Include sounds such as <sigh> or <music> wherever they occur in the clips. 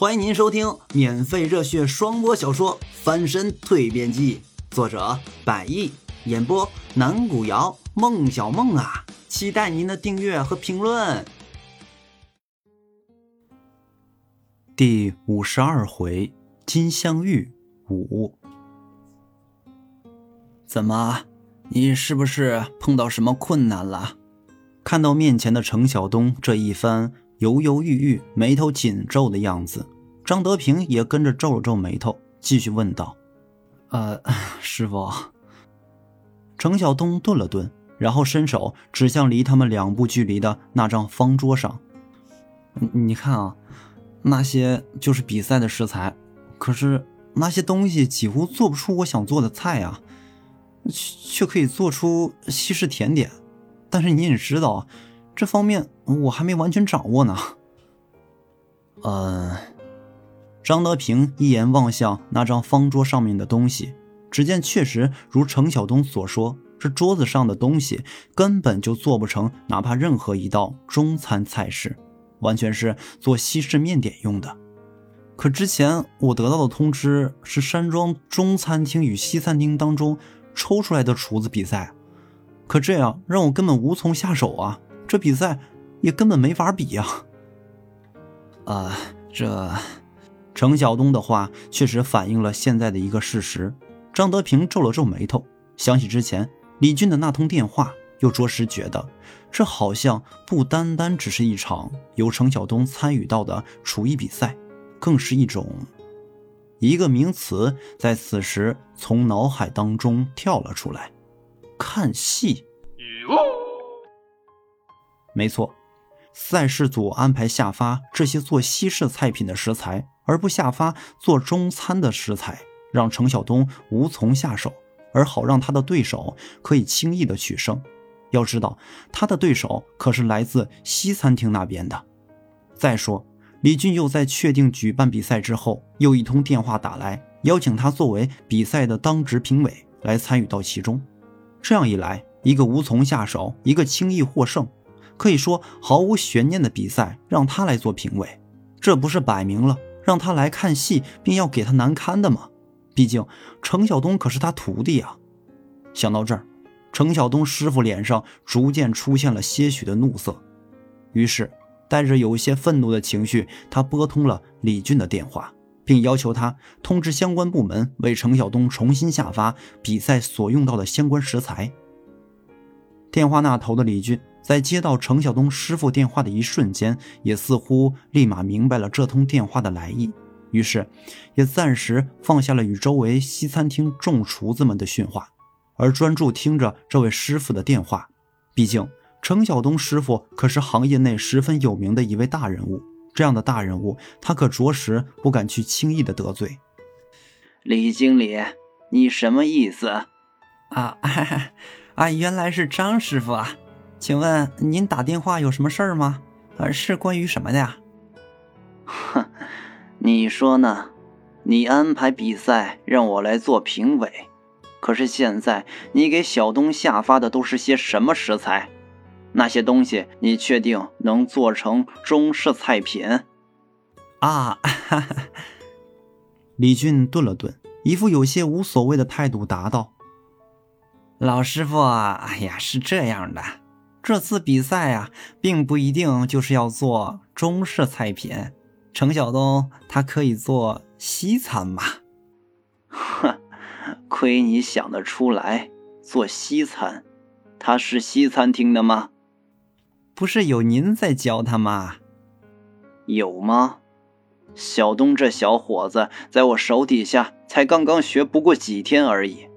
欢迎您收听免费热血双播小说《翻身蜕变记》，作者百亿，演播南古瑶、孟小梦啊，期待您的订阅和评论。第五十二回，金镶玉五。怎么，你是不是碰到什么困难了？看到面前的程晓东这一番。犹犹豫豫、眉头紧皱的样子，张德平也跟着皱了皱眉头，继续问道：“呃，<laughs> 师傅。”程晓东顿了顿，然后伸手指向离他们两步距离的那张方桌上：“你看啊，那些就是比赛的食材，可是那些东西几乎做不出我想做的菜啊，却可以做出西式甜点。但是你也知道。”这方面我还没完全掌握呢。呃，张德平一眼望向那张方桌上面的东西，只见确实如程晓东所说，这桌子上的东西根本就做不成哪怕任何一道中餐菜式，完全是做西式面点用的。可之前我得到的通知是山庄中餐厅与西餐厅当中抽出来的厨子比赛，可这样让我根本无从下手啊。这比赛也根本没法比呀！啊，这程晓东的话确实反映了现在的一个事实。张德平皱了皱眉头，想起之前李俊的那通电话，又着实觉得这好像不单单只是一场由程晓东参与到的厨艺比赛，更是一种一个名词在此时从脑海当中跳了出来：看戏。没错，赛事组安排下发这些做西式菜品的食材，而不下发做中餐的食材，让程晓东无从下手，而好让他的对手可以轻易的取胜。要知道，他的对手可是来自西餐厅那边的。再说，李俊又在确定举办比赛之后，又一通电话打来，邀请他作为比赛的当值评委来参与到其中。这样一来，一个无从下手，一个轻易获胜。可以说毫无悬念的比赛，让他来做评委，这不是摆明了让他来看戏，并要给他难堪的吗？毕竟程晓东可是他徒弟啊！想到这儿，程晓东师傅脸上逐渐出现了些许的怒色，于是带着有些愤怒的情绪，他拨通了李俊的电话，并要求他通知相关部门为程晓东重新下发比赛所用到的相关食材。电话那头的李俊。在接到程晓东师傅电话的一瞬间，也似乎立马明白了这通电话的来意，于是也暂时放下了与周围西餐厅众厨子们的训话，而专注听着这位师傅的电话。毕竟程晓东师傅可是行业内十分有名的一位大人物，这样的大人物，他可着实不敢去轻易的得罪。李经理，你什么意思？啊 <laughs> 啊，原来是张师傅啊！请问您打电话有什么事儿吗？呃，是关于什么的呀？哼，<laughs> 你说呢？你安排比赛让我来做评委，可是现在你给小东下发的都是些什么食材？那些东西你确定能做成中式菜品？啊！哈 <laughs> 哈李俊顿了顿，一副有些无所谓的态度答道：“老师傅，哎呀，是这样的。”这次比赛啊，并不一定就是要做中式菜品。程晓东他可以做西餐嘛？哼，亏你想得出来做西餐。他是西餐厅的吗？不是有您在教他吗？有吗？小东这小伙子在我手底下才刚刚学不过几天而已，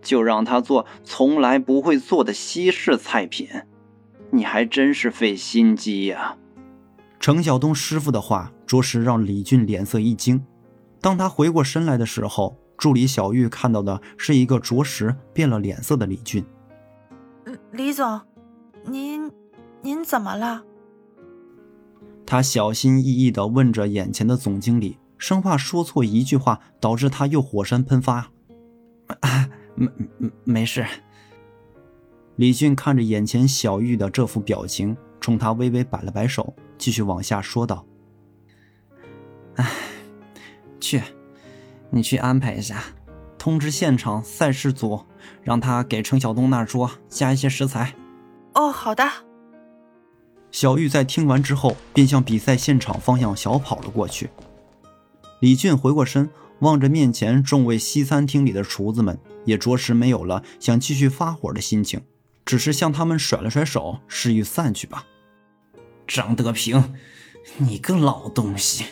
就让他做从来不会做的西式菜品。你还真是费心机呀！程晓东师傅的话着实让李俊脸色一惊。当他回过身来的时候，助理小玉看到的是一个着实变了脸色的李俊。李总，您您怎么了？他小心翼翼地问着眼前的总经理，生怕说错一句话导致他又火山喷发。<laughs> 啊，没没没事。李俊看着眼前小玉的这副表情，冲他微微摆了摆手，继续往下说道：“唉，去，你去安排一下，通知现场赛事组，让他给程晓东那桌加一些食材。哦，好的。小玉在听完之后，便向比赛现场方向小跑了过去。李俊回过身，望着面前众位西餐厅里的厨子们，也着实没有了想继续发火的心情，只是向他们甩了甩手，示意散去吧。张德平，你个老东西！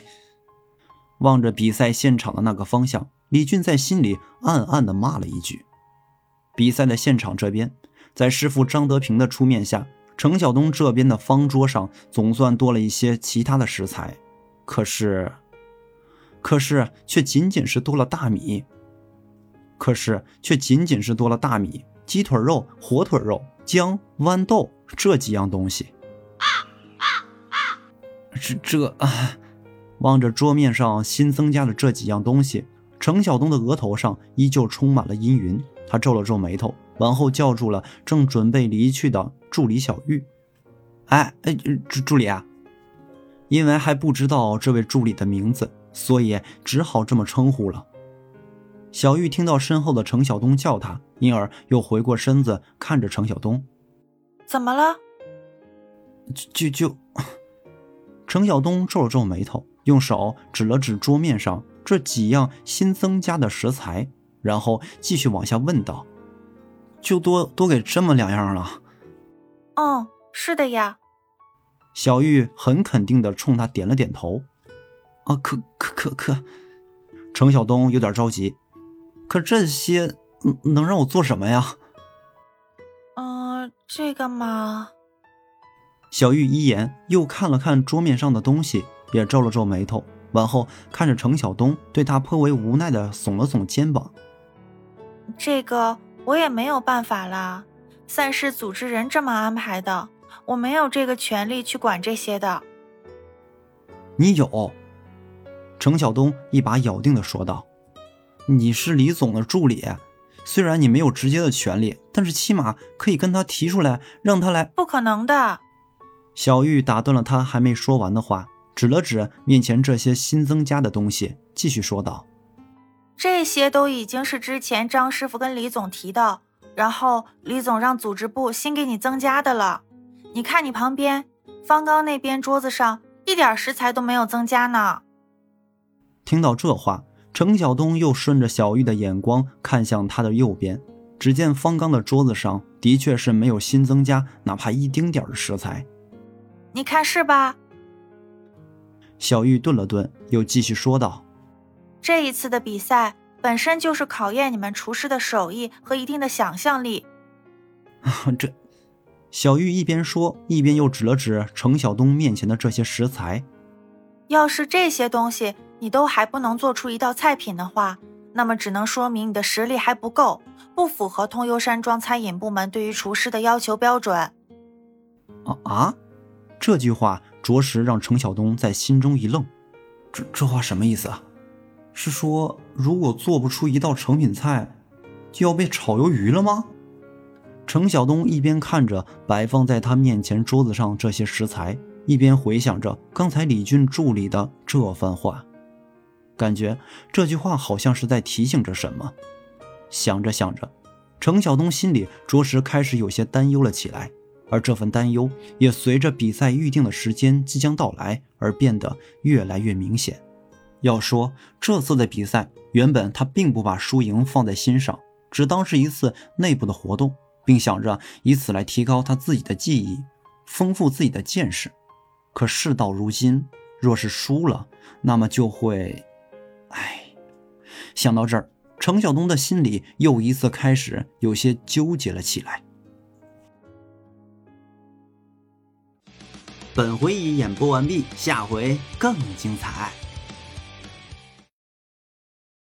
望着比赛现场的那个方向，李俊在心里暗暗的骂了一句。比赛的现场这边，在师傅张德平的出面下，程晓东这边的方桌上总算多了一些其他的食材，可是。可是却仅仅是多了大米，可是却仅仅是多了大米、鸡腿肉、火腿肉、姜、豌豆这几样东西。这这啊！望着桌面上新增加的这几样东西，程晓东的额头上依旧充满了阴云。他皱了皱眉头，往后叫住了正准备离去的助理小玉：“哎哎，助助理啊！”因为还不知道这位助理的名字。所以只好这么称呼了。小玉听到身后的程晓东叫她，因而又回过身子看着程晓东：“怎么了？”就就……程晓东皱了皱眉头，用手指了指桌面上这几样新增加的食材，然后继续往下问道：“就多多给这么两样了？”“嗯，是的呀。”小玉很肯定的冲他点了点头。啊，可可可可，程晓东有点着急。可这些能让我做什么呀？嗯，这个嘛。小玉一言又看了看桌面上的东西，也皱了皱眉头，往后看着程晓东，对他颇为无奈的耸了耸肩膀。这个我也没有办法啦，赛事组织人这么安排的，我没有这个权利去管这些的。你有。程晓东一把咬定的说道：“你是李总的助理，虽然你没有直接的权利，但是起码可以跟他提出来，让他来。”不可能的。小玉打断了他还没说完的话，指了指面前这些新增加的东西，继续说道：“这些都已经是之前张师傅跟李总提的，然后李总让组织部新给你增加的了。你看你旁边方刚那边桌子上一点食材都没有增加呢。”听到这话，程晓东又顺着小玉的眼光看向他的右边，只见方刚的桌子上的确是没有新增加哪怕一丁点的食材。你看是吧？小玉顿了顿，又继续说道：“这一次的比赛本身就是考验你们厨师的手艺和一定的想象力。<laughs> ”这，小玉一边说，一边又指了指程晓东面前的这些食材。要是这些东西。你都还不能做出一道菜品的话，那么只能说明你的实力还不够，不符合通幽山庄餐饮部门对于厨师的要求标准。啊啊！这句话着实让程晓东在心中一愣。这这话什么意思啊？是说如果做不出一道成品菜，就要被炒鱿鱼了吗？程晓东一边看着摆放在他面前桌子上这些食材，一边回想着刚才李俊助理的这番话。感觉这句话好像是在提醒着什么，想着想着，程晓东心里着实开始有些担忧了起来，而这份担忧也随着比赛预定的时间即将到来而变得越来越明显。要说这次的比赛，原本他并不把输赢放在心上，只当是一次内部的活动，并想着以此来提高他自己的技艺，丰富自己的见识。可事到如今，若是输了，那么就会……想到这儿，程晓东的心里又一次开始有些纠结了起来。本回已演播完毕，下回更精彩。